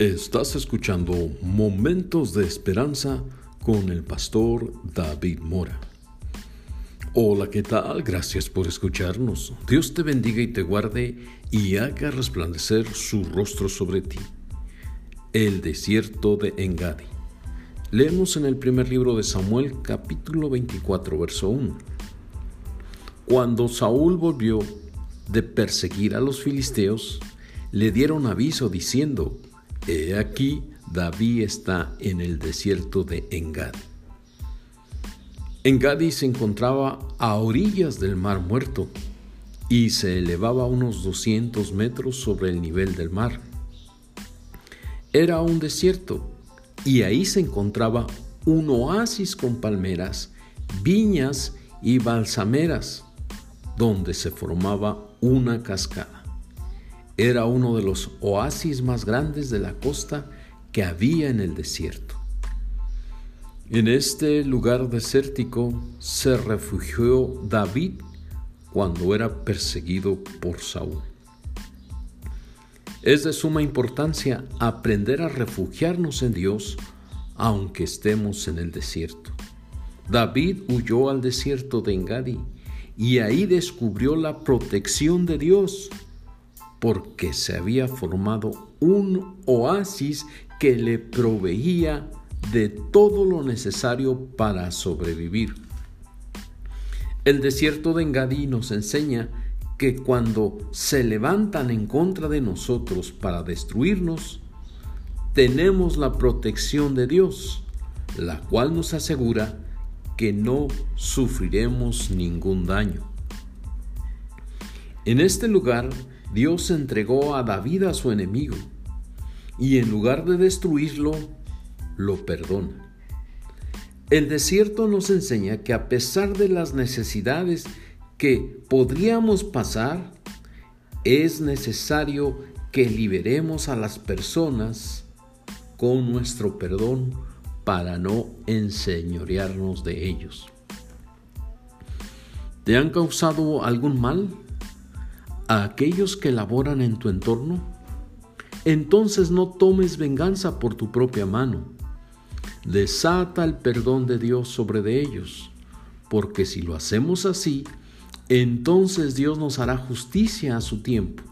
Estás escuchando Momentos de Esperanza con el pastor David Mora. Hola, ¿qué tal? Gracias por escucharnos. Dios te bendiga y te guarde y haga resplandecer su rostro sobre ti. El desierto de Engadi. Leemos en el primer libro de Samuel capítulo 24, verso 1. Cuando Saúl volvió de perseguir a los filisteos, le dieron aviso diciendo, He aquí, David está en el desierto de Engadi. Engadi se encontraba a orillas del mar muerto y se elevaba unos 200 metros sobre el nivel del mar. Era un desierto y ahí se encontraba un oasis con palmeras, viñas y balsameras, donde se formaba una cascada. Era uno de los oasis más grandes de la costa que había en el desierto. En este lugar desértico se refugió David cuando era perseguido por Saúl. Es de suma importancia aprender a refugiarnos en Dios aunque estemos en el desierto. David huyó al desierto de Engadi y ahí descubrió la protección de Dios porque se había formado un oasis que le proveía de todo lo necesario para sobrevivir. El desierto de Engadí nos enseña que cuando se levantan en contra de nosotros para destruirnos, tenemos la protección de Dios, la cual nos asegura que no sufriremos ningún daño. En este lugar Dios entregó a David a su enemigo y en lugar de destruirlo, lo perdona. El desierto nos enseña que a pesar de las necesidades que podríamos pasar, es necesario que liberemos a las personas con nuestro perdón para no enseñorearnos de ellos. ¿Te han causado algún mal? A aquellos que laboran en tu entorno? Entonces no tomes venganza por tu propia mano. Desata el perdón de Dios sobre de ellos, porque si lo hacemos así, entonces Dios nos hará justicia a su tiempo.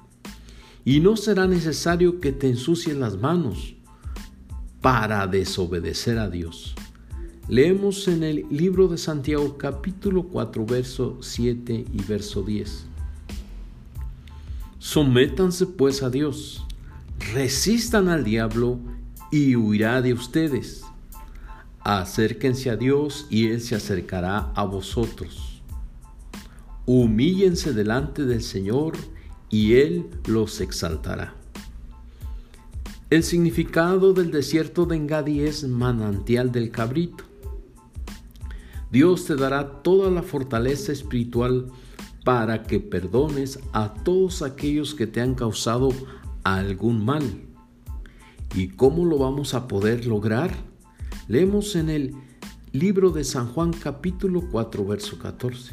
Y no será necesario que te ensucies las manos para desobedecer a Dios. Leemos en el libro de Santiago capítulo 4, verso 7 y verso 10. Sométanse pues a Dios, resistan al diablo y huirá de ustedes. Acérquense a Dios y Él se acercará a vosotros. Humíllense delante del Señor y Él los exaltará. El significado del desierto de Engadi es manantial del cabrito. Dios te dará toda la fortaleza espiritual para que perdones a todos aquellos que te han causado algún mal. ¿Y cómo lo vamos a poder lograr? Leemos en el libro de San Juan capítulo 4 verso 14.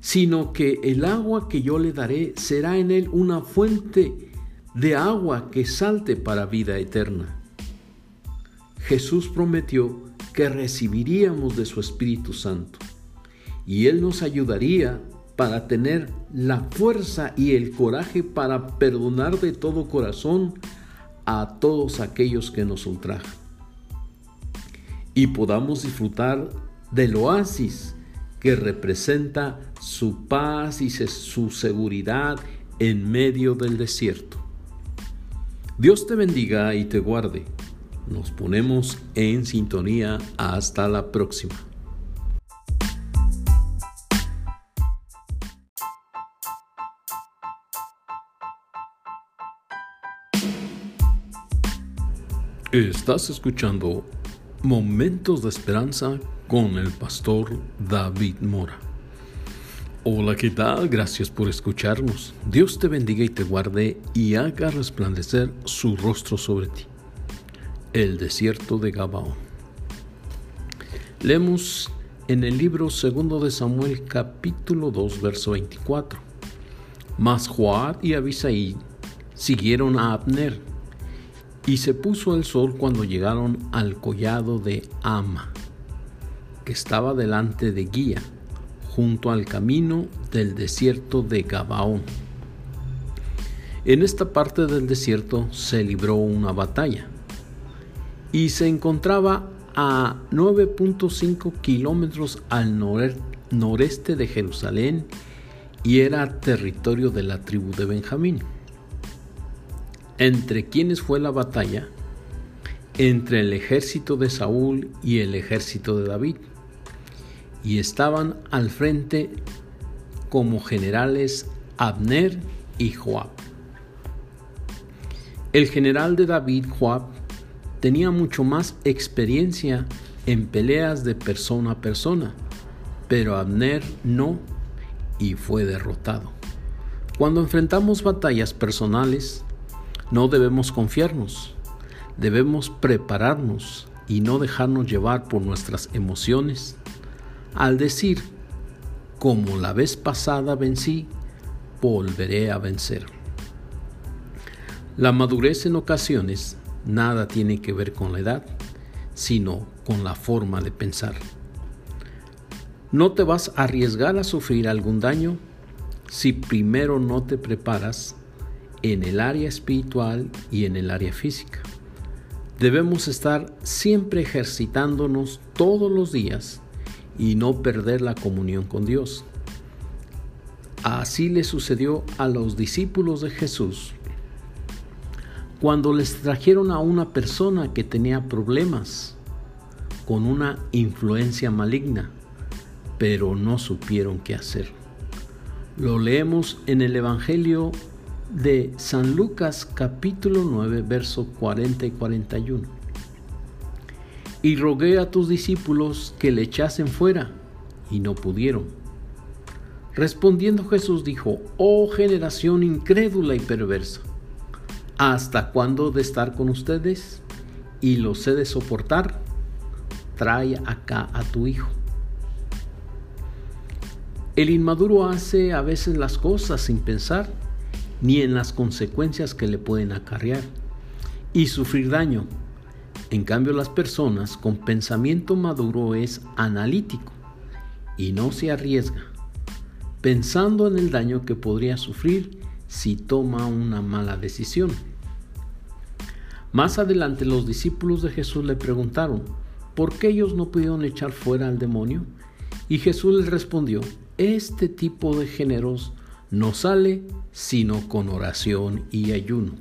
Sino que el agua que yo le daré será en él una fuente de agua que salte para vida eterna. Jesús prometió que recibiríamos de su Espíritu Santo y Él nos ayudaría para tener la fuerza y el coraje para perdonar de todo corazón a todos aquellos que nos ultrajan. Y podamos disfrutar del oasis que representa su paz y su seguridad en medio del desierto. Dios te bendiga y te guarde. Nos ponemos en sintonía. Hasta la próxima. Estás escuchando Momentos de Esperanza con el pastor David Mora. Hola, ¿qué tal? Gracias por escucharnos. Dios te bendiga y te guarde y haga resplandecer su rostro sobre ti. El desierto de Gabaón. Leemos en el libro segundo de Samuel capítulo 2 verso 24. Mas Joab y Abisai siguieron a Abner Y se puso el sol cuando llegaron al collado de Ama, que estaba delante de Guía, junto al camino del desierto de Gabaón. En esta parte del desierto se libró una batalla y se encontraba a 9.5 kilómetros al noreste de Jerusalén y era territorio de la tribu de Benjamín. ¿Entre quiénes fue la batalla? Entre el ejército de Saúl y el ejército de David. Y estaban al frente como generales Abner y Joab. El general de David, Joab, tenía mucho más experiencia en peleas de persona a persona, pero Abner no y fue derrotado. Cuando enfrentamos batallas personales, no debemos confiarnos, debemos prepararnos y no dejarnos llevar por nuestras emociones. Al decir, como la vez pasada vencí, volveré a vencer. La madurez en ocasiones nada tiene que ver con la edad, sino con la forma de pensar. No te vas a arriesgar a sufrir algún daño si primero no te preparas en el área espiritual y en el área física. Debemos estar siempre ejercitándonos todos los días y no perder la comunión con Dios. Así le sucedió a los discípulos de Jesús cuando les trajeron a una persona que tenía problemas con una influencia maligna, pero no supieron qué hacer. Lo leemos en el Evangelio de San Lucas capítulo 9, verso 40 y 41. Y rogué a tus discípulos que le echasen fuera, y no pudieron. Respondiendo Jesús dijo, oh generación incrédula y perversa, ¿hasta cuándo de estar con ustedes? Y los he de soportar. Trae acá a tu hijo. El inmaduro hace a veces las cosas sin pensar ni en las consecuencias que le pueden acarrear y sufrir daño. En cambio, las personas con pensamiento maduro es analítico y no se arriesga, pensando en el daño que podría sufrir si toma una mala decisión. Más adelante los discípulos de Jesús le preguntaron, ¿por qué ellos no pudieron echar fuera al demonio? Y Jesús les respondió, este tipo de géneros no sale sino con oración y ayuno.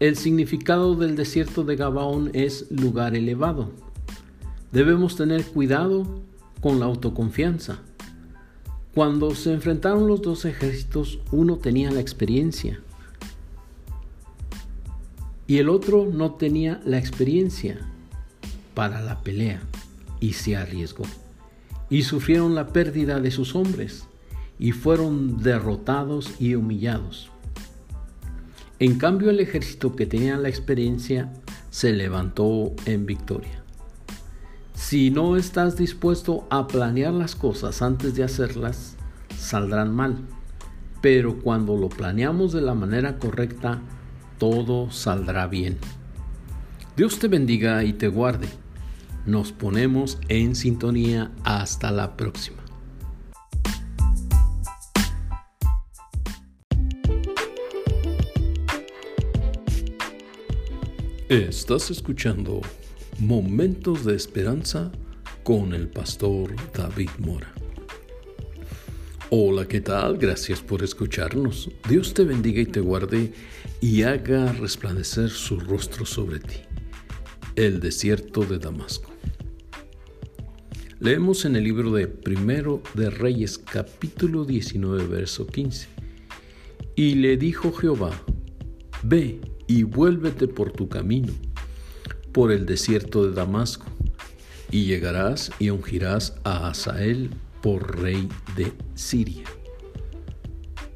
El significado del desierto de Gabaón es lugar elevado. Debemos tener cuidado con la autoconfianza. Cuando se enfrentaron los dos ejércitos, uno tenía la experiencia y el otro no tenía la experiencia para la pelea y se arriesgó. Y sufrieron la pérdida de sus hombres y fueron derrotados y humillados. En cambio el ejército que tenía la experiencia se levantó en victoria. Si no estás dispuesto a planear las cosas antes de hacerlas, saldrán mal. Pero cuando lo planeamos de la manera correcta, todo saldrá bien. Dios te bendiga y te guarde. Nos ponemos en sintonía hasta la próxima. Estás escuchando Momentos de Esperanza con el pastor David Mora. Hola, ¿qué tal? Gracias por escucharnos. Dios te bendiga y te guarde y haga resplandecer su rostro sobre ti. El desierto de Damasco. Leemos en el libro de Primero de Reyes capítulo 19 verso 15. Y le dijo Jehová, ve y vuélvete por tu camino, por el desierto de Damasco, y llegarás y ungirás a Asael por rey de Siria.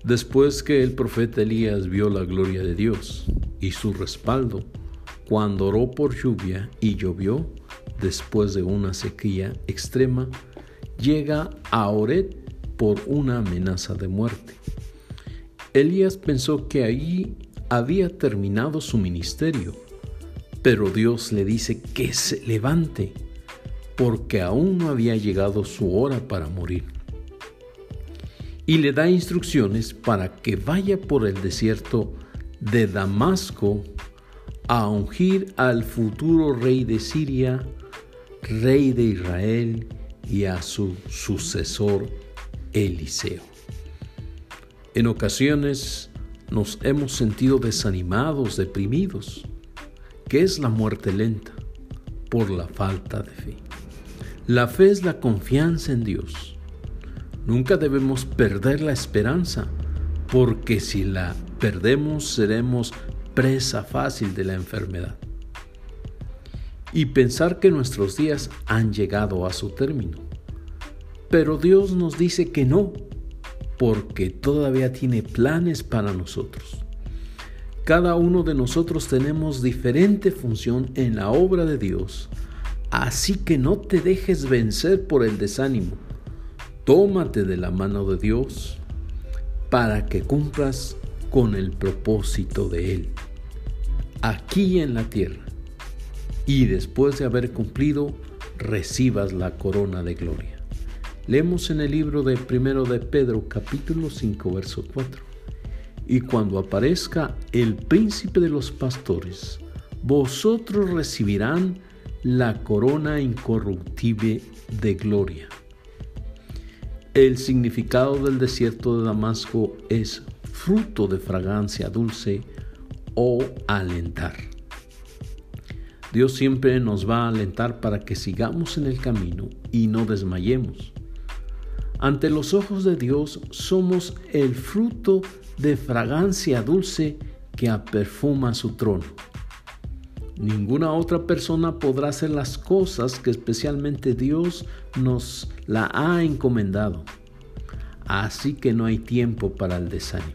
Después que el profeta Elías vio la gloria de Dios y su respaldo, cuando oró por lluvia y llovió, después de una sequía extrema, llega a Oret por una amenaza de muerte. Elías pensó que allí había terminado su ministerio, pero Dios le dice que se levante, porque aún no había llegado su hora para morir. Y le da instrucciones para que vaya por el desierto de Damasco a ungir al futuro rey de Siria, rey de Israel y a su sucesor Eliseo. En ocasiones nos hemos sentido desanimados, deprimidos, que es la muerte lenta por la falta de fe. La fe es la confianza en Dios. Nunca debemos perder la esperanza, porque si la perdemos seremos presa fácil de la enfermedad. Y pensar que nuestros días han llegado a su término. Pero Dios nos dice que no, porque todavía tiene planes para nosotros. Cada uno de nosotros tenemos diferente función en la obra de Dios, así que no te dejes vencer por el desánimo. Tómate de la mano de Dios para que cumplas con el propósito de Él, aquí en la tierra, y después de haber cumplido, recibas la corona de gloria. Leemos en el libro de primero de Pedro capítulo 5 verso 4. Y cuando aparezca el príncipe de los pastores, vosotros recibirán la corona incorruptible de gloria. El significado del desierto de Damasco es fruto de fragancia dulce o alentar. Dios siempre nos va a alentar para que sigamos en el camino y no desmayemos. Ante los ojos de Dios somos el fruto de fragancia dulce que aperfuma su trono. Ninguna otra persona podrá hacer las cosas que especialmente Dios nos la ha encomendado. Así que no hay tiempo para el desánimo.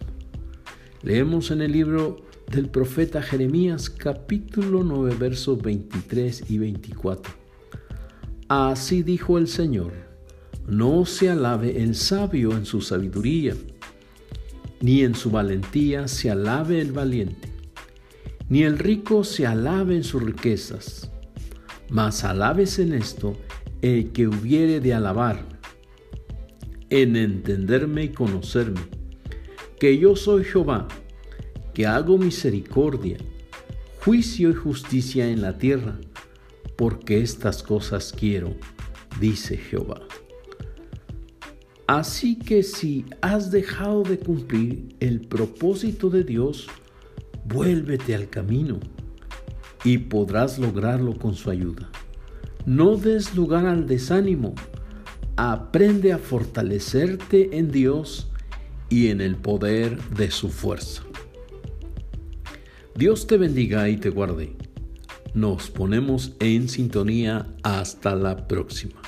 Leemos en el libro del profeta Jeremías capítulo 9 versos 23 y 24. Así dijo el Señor no se alabe el sabio en su sabiduría, ni en su valentía se alabe el valiente, ni el rico se alabe en sus riquezas, mas alabes en esto el que hubiere de alabar, en entenderme y conocerme, que yo soy Jehová, que hago misericordia, juicio y justicia en la tierra, porque estas cosas quiero, dice Jehová. Así que si has dejado de cumplir el propósito de Dios, vuélvete al camino y podrás lograrlo con su ayuda. No des lugar al desánimo. Aprende a fortalecerte en Dios y en el poder de su fuerza. Dios te bendiga y te guarde. Nos ponemos en sintonía hasta la próxima.